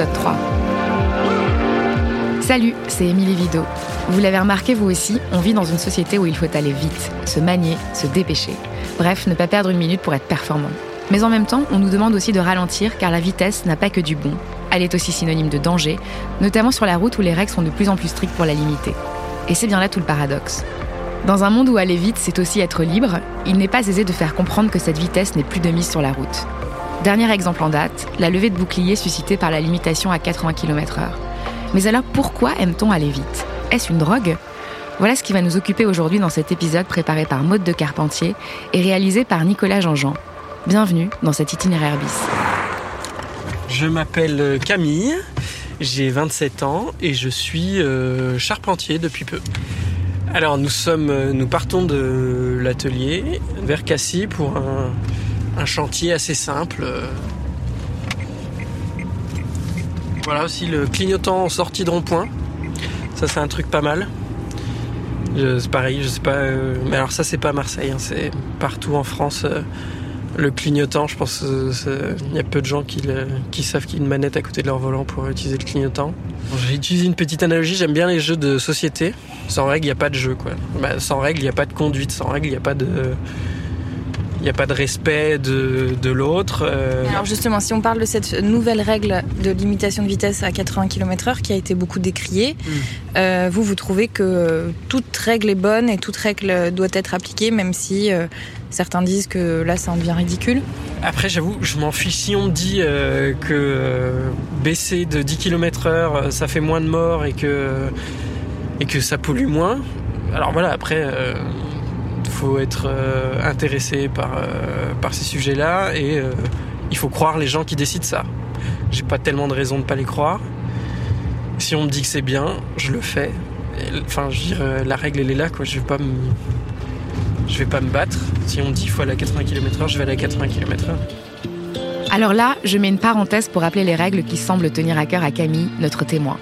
épisode 3. Salut, c'est Émilie Vido. Vous l'avez remarqué vous aussi, on vit dans une société où il faut aller vite, se manier, se dépêcher. Bref, ne pas perdre une minute pour être performant. Mais en même temps, on nous demande aussi de ralentir car la vitesse n'a pas que du bon. Elle est aussi synonyme de danger, notamment sur la route où les règles sont de plus en plus strictes pour la limiter. Et c'est bien là tout le paradoxe. Dans un monde où aller vite, c'est aussi être libre, il n'est pas aisé de faire comprendre que cette vitesse n'est plus de mise sur la route. Dernier exemple en date, la levée de bouclier suscitée par la limitation à 80 km/h. Mais alors pourquoi aime-t-on aller vite? Est-ce une drogue? Voilà ce qui va nous occuper aujourd'hui dans cet épisode préparé par Maude de Carpentier et réalisé par Nicolas Jean-Jean. Bienvenue dans cet itinéraire bis. Je m'appelle Camille, j'ai 27 ans et je suis euh, charpentier depuis peu. Alors nous sommes, euh, nous partons de l'atelier vers Cassis pour un, un chantier assez simple. Voilà aussi le clignotant en sortie de rond-point. Ça c'est un truc pas mal. C'est pareil, je sais pas. euh, mais alors ça c'est pas Marseille, hein, c'est partout en France. euh, le clignotant, je pense qu'il y a peu de gens qui, savent qu'il y a une manette à côté de leur volant pour utiliser le clignotant. J'ai utilisé une petite analogie, j'aime bien les jeux de société. Sans règle, il n'y a pas de jeu. Quoi. Bah, sans règle, il n'y a pas de conduite. Sans règle, il n'y a pas de... Il n'y a pas de respect de, de l'autre. euh, Alors justement, si on parle de cette nouvelle règle de limitation de vitesse à 80 km/h qui a été beaucoup décriée, Mm. euh, vous, vous trouvez que toute règle est bonne et toute règle doit être appliquée, même si euh, certains disent que là, ça en devient ridicule? Après, j'avoue, je m'en fiche si on me dit que baisser de 10 km heure, euh, ça fait moins de morts et que, et que ça pollue moins. Alors voilà, après, faut être euh, intéressé par, euh, par ces sujets-là et euh, il faut croire les gens qui décident ça. J'ai pas tellement de raison de pas les croire. Si on me dit que c'est bien, je le fais. Enfin, la règle elle est là, quoi. Je vais pas me, je vais pas me battre. Si on me dit qu'il faut aller à 80 km/h, je vais aller à 80 km/h. Alors là, je mets une parenthèse pour rappeler les règles qui semblent tenir à cœur à Camille, notre témoin.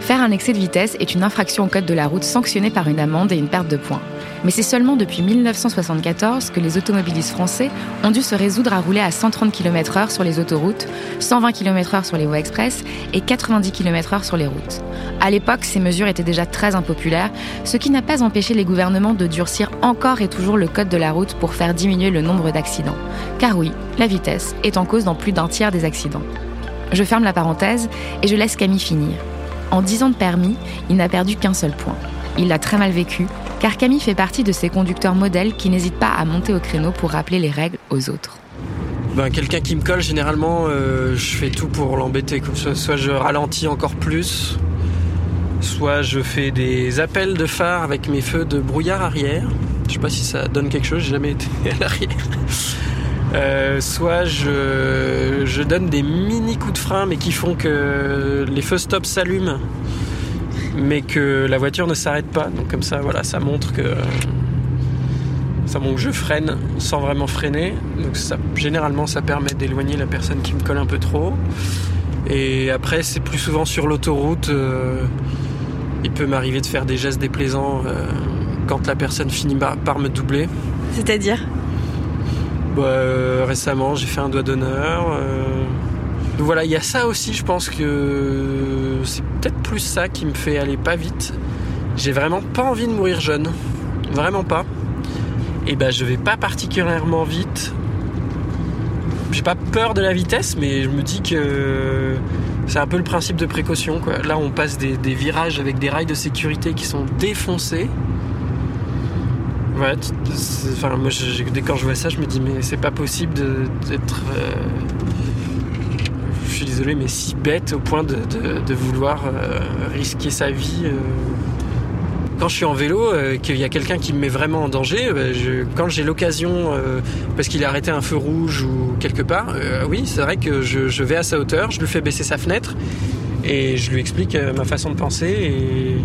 Faire un excès de vitesse est une infraction au code de la route sanctionnée par une amende et une perte de points. Mais c'est seulement depuis 1974 que les automobilistes français ont dû se résoudre à rouler à 130 km/h sur les autoroutes, 120 km/h sur les voies express et 90 km/h sur les routes. À l'époque, ces mesures étaient déjà très impopulaires, ce qui n'a pas empêché les gouvernements de durcir encore et toujours le code de la route pour faire diminuer le nombre d'accidents. Car oui, la vitesse est en cause dans plus d'un tiers des accidents. Je ferme la parenthèse et je laisse Camille finir. En 10 ans de permis, il n'a perdu qu'un seul point. Il l'a très mal vécu, car Camille fait partie de ces conducteurs modèles qui n'hésitent pas à monter au créneau pour rappeler les règles aux autres. Ben, quelqu'un qui me colle, généralement, euh, je fais tout pour l'embêter. Soit je ralentis encore plus, soit je fais des appels de phare avec mes feux de brouillard arrière. Je sais pas si ça donne quelque chose, j'ai jamais été à l'arrière. Euh, soit je donne des mini coups de frein, mais qui font que les feux stop s'allument, mais que la voiture ne s'arrête pas. Donc comme ça, voilà, ça montre que ça montre que je freine sans vraiment freiner. Donc ça, généralement, ça permet d'éloigner la personne qui me colle un peu trop. Et après, c'est plus souvent sur l'autoroute. euh, il peut m'arriver de faire des gestes déplaisants euh, quand la personne finit par- par me doubler. C'est-à-dire? Bah, euh, récemment, j'ai fait un doigt d'honneur. Donc voilà, il y a ça aussi, je pense que c'est peut-être plus ça qui me fait aller pas vite. J'ai vraiment pas envie de mourir jeune. Vraiment pas. Et ben, je vais pas particulièrement vite. J'ai pas peur de la vitesse, mais je me dis que c'est un peu le principe de précaution. Là, on passe des, virages avec des rails de sécurité qui sont défoncés. Ouais, enfin, moi, je- quand je vois ça, je me dis, mais c'est pas possible d'être. euh, suis désolé, mais si bête au point de, de- de vouloir euh, risquer sa vie. euh. Quand je suis en vélo, euh, qu'il y a quelqu'un qui me met vraiment en danger, je- quand j'ai l'occasion, euh, parce qu'il a arrêté un feu rouge ou quelque part, euh, oui, c'est vrai que je, je vais à sa hauteur, je lui fais baisser sa fenêtre et je lui explique ma façon de penser. Et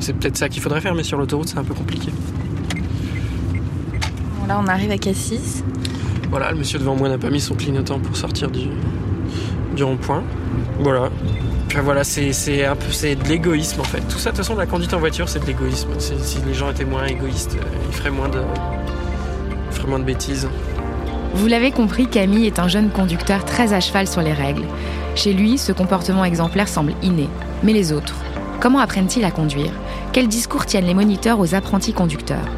c'est peut-être ça qu'il faudrait faire, mais sur l'autoroute, c'est un peu compliqué. Là, on arrive à Cassis. Voilà, le monsieur devant moi n'a pas mis son clignotant pour sortir du, du rond-point. Voilà. Enfin, voilà, c'est de l'égoïsme en fait. Tout ça, de toute façon, la conduite en voiture, c'est de l'égoïsme. Si les gens étaient moins égoïstes, euh, ils feraient moins de, ils moins de bêtises. Vous l'avez compris, Camille est un jeune conducteur très à cheval sur les règles. Chez lui, ce comportement exemplaire semble inné. Mais les autres Comment apprennent-ils à conduire? Quels discours tiennent les moniteurs aux apprentis conducteurs?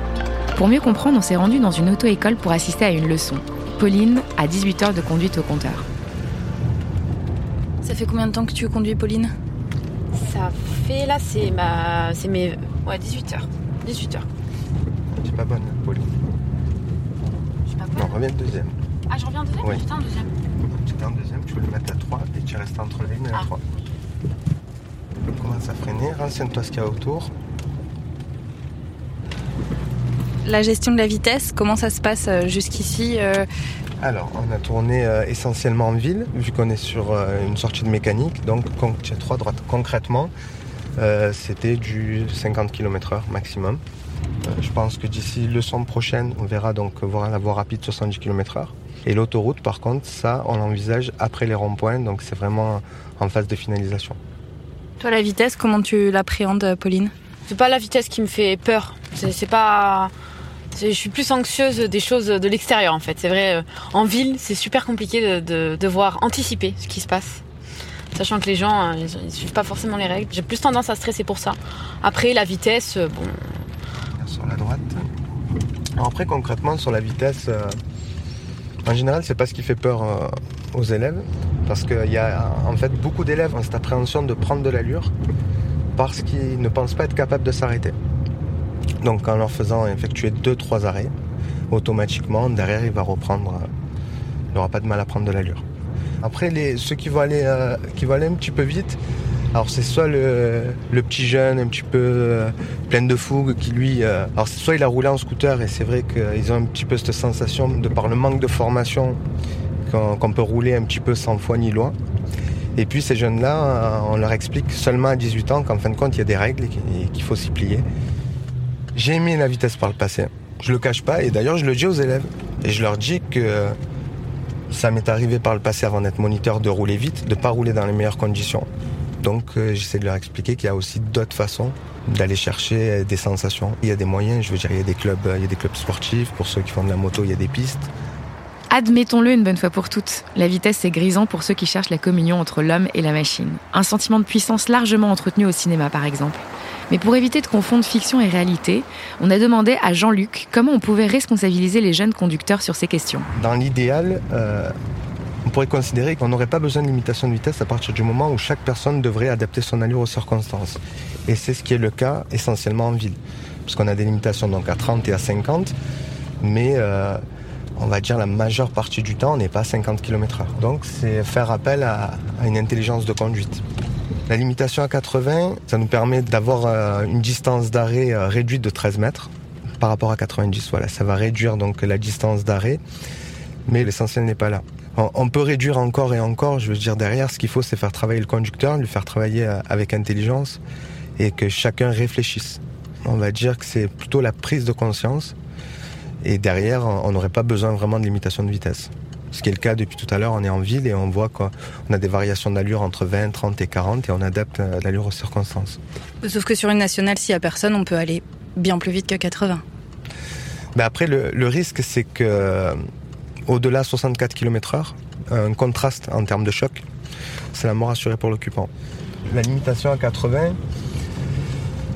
Pour mieux comprendre, on s'est rendu dans une auto-école pour assister à une leçon. Pauline a 18 heures de conduite au compteur. Ça fait combien de temps que tu conduis, Pauline Ça fait là, c'est ma, c'est mes, ouais, 18 heures. 18 heures. Tu pas bonne, Pauline. Je sais pas Non, reviens deuxième. Ah, je reviens en deuxième? Oui. Putain, en deuxième. Tu es en deuxième, tu veux le mettre à 3 et tu restes entre la 1 et la Ah. 3. Commence à freiner, renseigne-toi ce qu'il y a autour. La gestion de la vitesse, comment ça se passe euh, jusqu'ici euh, Alors, on a tourné euh, essentiellement en ville, vu qu'on est sur euh, une sortie de mécanique. Donc, as 3 droites, concrètement, euh, c'était du 50 km/h maximum. Euh, je pense que d'ici leçon prochaine, on verra donc voir la voie rapide 70 km/h. Et l'autoroute, par contre, ça, on l'envisage après les ronds-points, donc c'est vraiment en phase de finalisation. Toi, la vitesse, comment tu l'appréhendes, Pauline? C'est pas la vitesse qui me fait peur. C'est pas. Je suis plus anxieuse des choses de l'extérieur en fait. C'est vrai, euh, en ville, c'est super compliqué de, de devoir anticiper ce qui se passe. Sachant que les gens, euh, ils, ils suivent pas forcément les règles. J'ai plus tendance à stresser pour ça. Après, la vitesse, euh, bon, Sur la droite. Après, concrètement, sur la vitesse, en général, c'est pas ce qui fait peur aux élèves. Parce qu'il y a en fait beaucoup d'élèves ont cette appréhension de prendre de l'allure parce qu'ils ne pensent pas être capables de s'arrêter. Donc en leur faisant effectuer deux, trois arrêts, automatiquement, derrière, il va reprendre. il n'aura pas de mal à prendre de l'allure. Après, les, ceux qui vont, aller, euh, qui vont aller un petit peu vite, alors c'est soit le, petit jeune un petit peu euh, plein de fougue qui lui... euh, alors soit il a roulé en scooter et c'est vrai qu'ils ont un petit peu cette sensation de par le manque de formation qu'on peut rouler un petit peu sans foi ni loi. Et puis ces jeunes-là, on leur explique seulement à 18 ans qu'en fin de compte il y a des règles et qu'il faut s'y plier. J'ai aimé la vitesse par le passé. Je le cache pas et d'ailleurs je le dis aux élèves. Et je leur dis que ça m'est arrivé par le passé avant d'être moniteur de rouler vite, de pas rouler dans les meilleures conditions. Donc euh, j'essaie de leur expliquer qu'il y a aussi d'autres façons d'aller chercher des sensations. Il y a des moyens, je veux dire, il y a des clubs, il y a des clubs sportifs. Pour ceux qui font de la moto, il y a des pistes. Admettons-le une bonne fois pour toutes, la vitesse c'est grisant pour ceux qui cherchent la communion entre l'homme et la machine. Un sentiment de puissance largement entretenu au cinéma par exemple. Mais pour éviter de confondre fiction et réalité, on a demandé à Jean-Luc comment on pouvait responsabiliser les jeunes conducteurs sur ces questions. Dans l'idéal, euh, on pourrait considérer qu'on n'aurait pas besoin de limitation de vitesse à partir du moment où chaque personne devrait adapter son allure aux circonstances. Et c'est ce qui est le cas essentiellement en ville. Parce qu'on a des limitations donc à 30 et à 50, mais euh, on va dire la majeure partie du temps, on n'est pas à 50 km/h. Donc c'est faire appel à une intelligence de conduite. La limitation à 80, ça nous permet d'avoir euh, une distance d'arrêt euh, réduite de 13 mètres par rapport à 90. Voilà, ça va réduire donc la distance d'arrêt, mais l'essentiel n'est pas là. On- peut réduire encore et encore, je veux dire derrière, ce qu'il faut c'est faire travailler le conducteur, lui faire travailler euh, avec intelligence et que chacun réfléchisse. On va dire que c'est plutôt la prise de conscience et derrière, on n'aurait pas besoin vraiment de limitation de vitesse. Ce qui est le cas depuis tout à l'heure, on est en ville et on voit qu'on a des variations d'allure entre 20, 30 et 40 et on adapte euh, l'allure aux circonstances. Sauf que sur une nationale, s'il y a personne, on peut aller bien plus vite que 80. Mais après, le, le risque, c'est que euh, au-delà de 64 km/h, un contraste en termes de choc, c'est la mort assurée pour l'occupant. La limitation à 80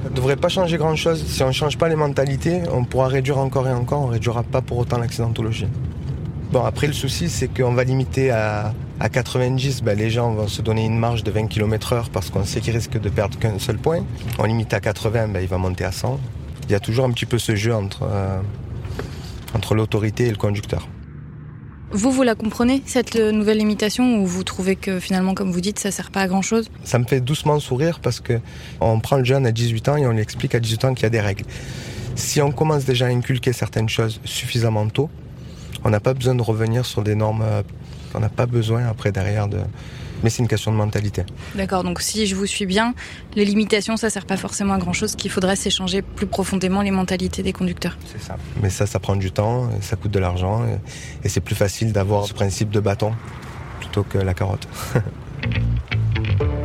ne devrait pas changer grand-chose. Si on ne change pas les mentalités, on pourra réduire encore et encore, on ne réduira pas pour autant l'accidentologie. Bon, après, le souci, c'est qu'on va limiter à, à 90, ben, les gens vont se donner une marge de 20 km/h parce qu'on sait qu'ils risquent de perdre qu'un seul point. On limite à 80, ben, il va monter à 100. Il y a toujours un petit peu ce jeu entre, euh, entre l'autorité et le conducteur. Vous, vous la comprenez, cette euh, nouvelle limitation, ou vous trouvez que finalement, comme vous dites, ça sert pas à grand chose Ça me fait doucement sourire parce que on prend le jeune à 18 ans et on lui explique à 18 ans qu'il y a des règles. Si on commence déjà à inculquer certaines choses suffisamment tôt, on n'a pas besoin de revenir sur des normes. euh, On n'a pas besoin après derrière de. Mais c'est une question de mentalité. D'accord, donc si je vous suis bien, les limitations, ça sert pas forcément à grand chose, qu'il faudrait s'échanger plus profondément les mentalités des conducteurs. C'est ça. Mais ça, ça prend du temps, ça coûte de l'argent et c'est plus facile d'avoir ce principe de bâton plutôt que la carotte.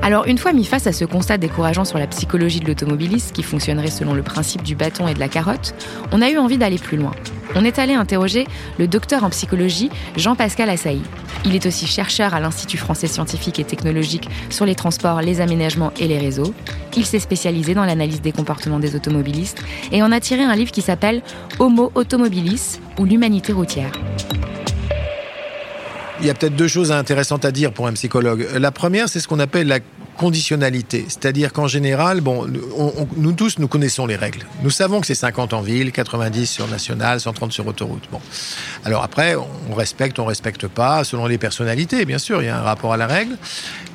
Alors une fois mis face à ce constat décourageant sur la psychologie de l'automobiliste, qui fonctionnerait selon le principe du bâton et de la carotte, on a eu envie d'aller plus loin. On est allé interroger le docteur en psychologie Jean-Pascal Assaï. Il est aussi chercheur à l'Institut français scientifique et technologique sur les transports, les aménagements et les réseaux. Il s'est spécialisé dans l'analyse des comportements des automobilistes et en a tiré un livre qui s'appelle Homo automobilis ou l'humanité routière. Il y a peut-être deux choses intéressantes à dire pour un psychologue. La première, c'est ce qu'on appelle la conditionnalité. C'est-à-dire qu'en général, bon, nous tous, nous connaissons les règles. Nous savons que c'est 50 en ville, 90 sur national, 130 sur autoroute. Bon. Alors après, on respecte, on respecte pas, selon les personnalités, bien sûr, il y a un rapport à la règle.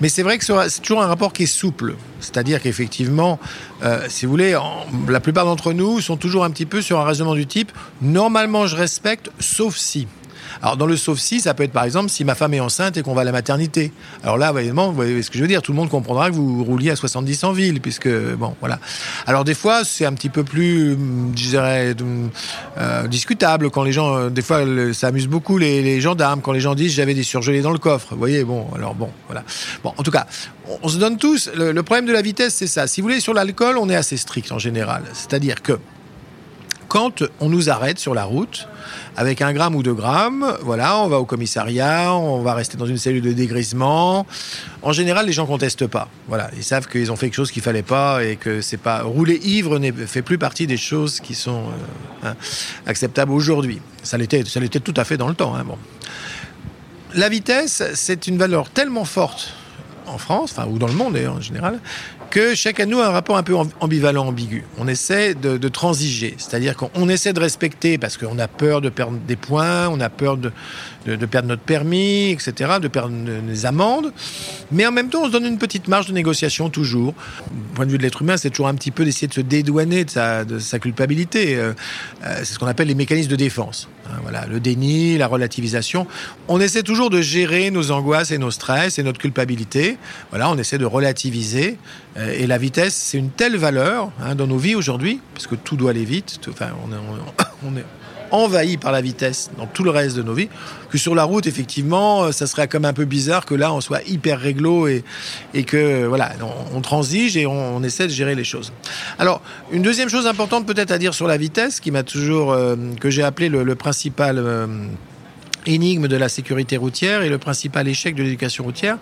Mais c'est vrai que c'est toujours un rapport qui est souple. C'est-à-dire qu'effectivement, euh, si vous voulez, la plupart d'entre nous sont toujours un petit peu sur un raisonnement du type, normalement je respecte, sauf si. Alors dans le sauf si, ça peut être par exemple si ma femme est enceinte et qu'on va à la maternité. Alors là, évidemment, vous voyez ce que je veux dire, tout le monde comprendra que vous rouliez à 70 en ville, puisque bon, voilà. Alors des fois, c'est un petit peu plus, je dirais, euh, discutable quand les gens, euh, des fois, ça amuse beaucoup les, gendarmes quand les gens disent j'avais des surgelés dans le coffre. Vous voyez, bon, alors bon, voilà. Bon, en tout cas, on, se donne tous. le problème de la vitesse, c'est ça. Si vous voulez, sur l'alcool, on est assez strict en général. C'est-à-dire que quand on nous arrête sur la route, avec un gramme ou deux grammes, voilà, on va au commissariat, on va rester dans une cellule de dégrisement. En général, les gens contestent pas. Voilà, ils savent qu'ils ont fait quelque chose qu'il fallait pas et que c'est pas rouler ivre ne fait plus partie des choses qui sont euh, hein, acceptables aujourd'hui. Ça l'était, ça l'était tout à fait dans le temps. Hein, bon. La vitesse, c'est une valeur tellement forte en France, enfin, ou dans le monde en général, que chacun de nous a un rapport un peu ambivalent, ambigu. On essaie de, transiger, c'est-à-dire qu'on essaie de respecter parce qu'on a peur de perdre des points, on a peur de, de, perdre notre permis, etc., de perdre des amendes, mais en même temps, on se donne une petite marge de négociation toujours. Du point de vue de l'être humain, c'est toujours un petit peu d'essayer de se dédouaner de sa, culpabilité. Euh, euh, c'est ce qu'on appelle les mécanismes de défense. Hein, voilà, le déni, la relativisation. On essaie toujours de gérer nos angoisses et nos stress et notre culpabilité. Voilà, on essaie de relativiser. Euh, et la vitesse, c'est une telle valeur hein, dans nos vies aujourd'hui, parce que tout doit aller vite. enfin, on est envahi par la vitesse dans tout le reste de nos vies, que sur la route, effectivement, euh, ça serait comme un peu bizarre que là, on soit hyper réglo et, et que, voilà, on, transige et on, essaie de gérer les choses. Alors, une deuxième chose importante peut-être à dire sur la vitesse, qui m'a toujours, euh, que j'ai appelé le, principal euh, énigme de la sécurité routière et le principal échec de l'éducation routière,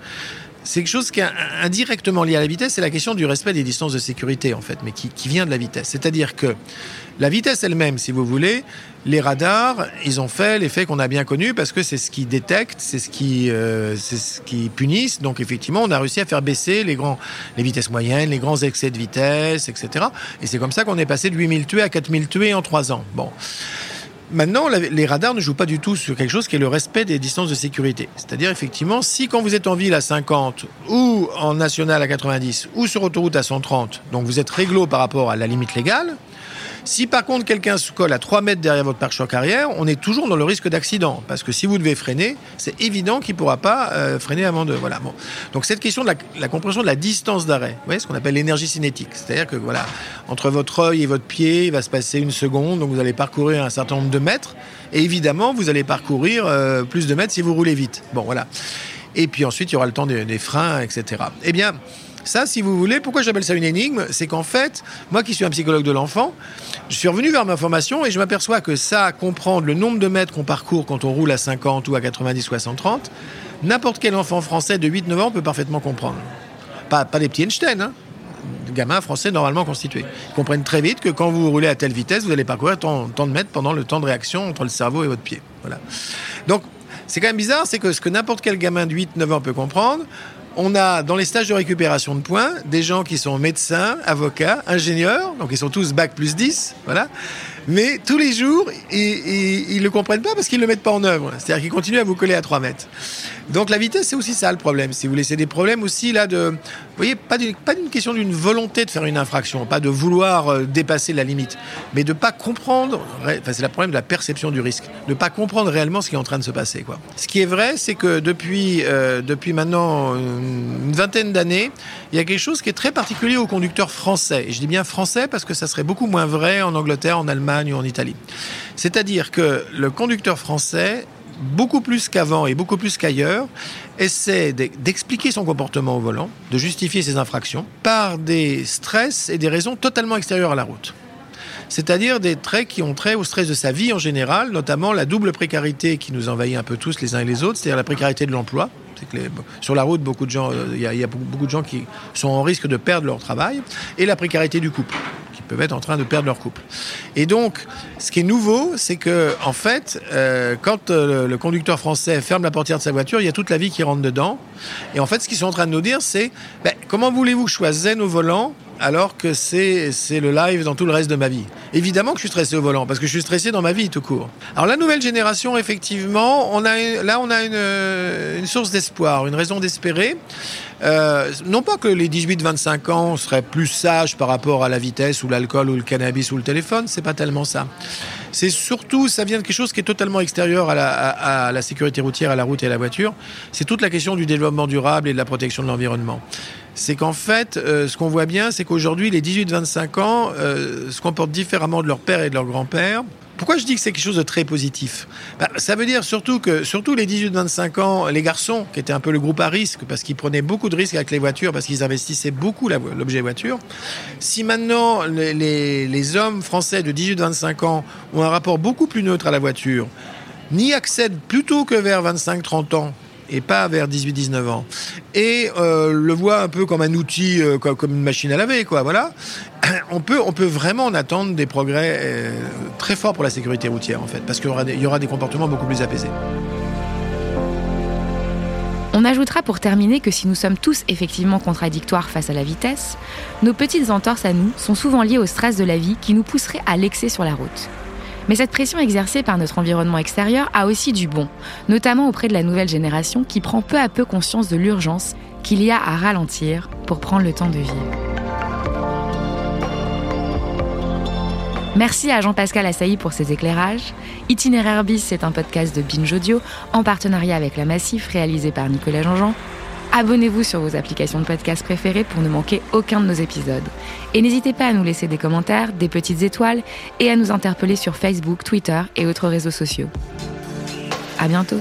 c'est quelque chose qui est indirectement lié à la vitesse, c'est la question du respect des distances de sécurité, en fait, mais qui, vient de la vitesse. C'est-à-dire que la vitesse elle-même, si vous voulez, les radars, ils ont fait l'effet qu'on a bien connu parce que c'est ce qui détecte, c'est ce qui, euh, ce qui. Donc effectivement, on a réussi à faire baisser les grands, les vitesses moyennes, les grands excès de vitesse, etc. Et c'est comme ça qu'on est passé de 8000 tués à 4000 tués en trois ans. Bon. Maintenant, les radars ne jouent pas du tout sur quelque chose qui est le respect des distances de sécurité. C'est-à-dire, effectivement, si quand vous êtes en ville à 50 ou en national à 90 ou sur autoroute à 130, donc vous êtes réglo par rapport à la limite légale, si par contre quelqu'un se colle à 3 mètres derrière votre pare-choc arrière, on est toujours dans le risque d'accident. Parce que si vous devez freiner, c'est évident qu'il ne pourra pas euh, freiner avant de. Voilà. Donc cette question de la, compréhension de la distance d'arrêt, vous ce qu'on appelle l'énergie cinétique. C'est-à-dire que voilà, entre votre œil et votre pied, il va se passer une seconde, donc vous allez parcourir un certain nombre de mètres. Et évidemment, vous allez parcourir euh, plus de mètres si vous roulez vite. Bon, voilà. Et puis ensuite, il y aura le temps des, des freins, etc. Eh bien, ça, si vous voulez, pourquoi j'appelle ça une énigme C'est qu'en fait, moi qui suis un psychologue de l'enfant, je suis revenu vers ma formation et je m'aperçois que ça, comprendre le nombre de mètres qu'on parcourt quand on roule à 50 ou à 90 ou à 130, n'importe quel enfant français de 8-9 ans peut parfaitement comprendre. Pas, pas des petits Einstein, hein gamins français normalement constitués. Ils comprennent très vite que quand vous roulez à telle vitesse, vous allez parcourir tant, tant de mètres pendant le temps de réaction entre le cerveau et votre pied. Voilà. Donc, c'est quand même bizarre, c'est que ce que n'importe quel gamin de 8-9 ans peut comprendre, on a dans les stages de récupération de points des gens qui sont médecins, avocats, ingénieurs, donc ils sont tous bac plus 10, voilà. Mais tous les jours, ils ne le comprennent pas parce qu'ils ne le mettent pas en œuvre. C'est-à-dire qu'ils continuent à vous coller à 3 mètres. Donc la vitesse, c'est aussi ça le problème. Si vous c'est des problèmes aussi là de, vous voyez, pas d'une, question d'une volonté de faire une infraction, pas de vouloir euh, dépasser la limite, mais de pas comprendre. Enfin, c'est le problème de la perception du risque, de pas comprendre réellement ce qui est en train de se passer. Quoi. Ce qui est vrai, c'est que depuis, euh, depuis maintenant une vingtaine d'années, il y a quelque chose qui est très particulier aux conducteurs français. Et je dis bien français parce que ça serait beaucoup moins vrai en Angleterre, en Allemagne ou en Italie. C'est-à-dire que le conducteur français beaucoup plus qu'avant et beaucoup plus qu'ailleurs, essaie d'expliquer son comportement au volant, de justifier ses infractions par des stress et des raisons totalement extérieures à la route c'est-à-dire des traits qui ont trait au stress de sa vie en général, notamment la double précarité qui nous envahit un peu tous les uns et les autres, c'est-à-dire la précarité de l'emploi. Sur la route, beaucoup de gens, euh, il y, a beaucoup de gens qui sont en risque de perdre leur travail, et la précarité du couple qui peuvent être en train de perdre leur couple. Et donc, ce qui est nouveau, c'est que, en fait, euh, quand euh, le conducteur français ferme la portière de sa voiture, il y a toute la vie qui rentre dedans. Et en fait, ce qu'ils sont en train de nous dire, c'est ben, comment voulez-vous que je sois alors que c'est le live dans tout le reste de ma vie. Évidemment que je suis stressé au volant, parce que je suis stressé dans ma vie tout court. Alors la nouvelle génération, effectivement, on a, là on a une, source d'espoir, une raison d'espérer. Euh, non pas que les 18-25 ans seraient plus sages par rapport à la vitesse ou l'alcool ou le cannabis ou le téléphone, c'est pas tellement ça. C'est surtout, ça vient de quelque chose qui est totalement extérieur à la, sécurité routière, à la route et à la voiture. C'est toute la question du développement durable et de la protection de l'environnement c'est qu'en fait, euh, ce qu'on voit bien, c'est qu'aujourd'hui, les 18-25 ans euh, se comportent différemment de leur père et de leur grand-père. Pourquoi je dis que c'est quelque chose de très positif? Bah, Ça veut dire surtout que, surtout les 18-25 ans, les garçons, qui étaient un peu le groupe à risque, parce qu'ils prenaient beaucoup de risques avec les voitures, parce qu'ils investissaient beaucoup l'objet voiture, si maintenant les, hommes français de 18-25 ans ont un rapport beaucoup plus neutre à la voiture, n'y accèdent plutôt que vers 25-30 ans, et pas vers 18-19 ans. Et euh, le voit un peu comme un outil, euh, comme une machine à laver, quoi. Voilà. On peut, vraiment en attendre des progrès euh, très forts pour la sécurité routière, en fait, parce qu'il y y aura des comportements beaucoup plus apaisés. On ajoutera pour terminer que si nous sommes tous effectivement contradictoires face à la vitesse, nos petites entorses à nous sont souvent liées au stress de la vie qui nous pousserait à l'excès sur la route. Mais cette pression exercée par notre environnement extérieur a aussi du bon, notamment auprès de la nouvelle génération qui prend peu à peu conscience de l'urgence qu'il y a à ralentir pour prendre le temps de vivre. Merci à Jean-Pascal Assailly pour ses éclairages. Itinéraire bis, c'est un podcast de Binge Audio en partenariat avec La Massif réalisé par Nicolas Jean-Jean. Abonnez-vous sur vos applications de podcast préférées pour ne manquer aucun de nos épisodes. Et n'hésitez pas à nous laisser des commentaires, des petites étoiles et à nous interpeller sur Facebook, Twitter et autres réseaux sociaux. À bientôt!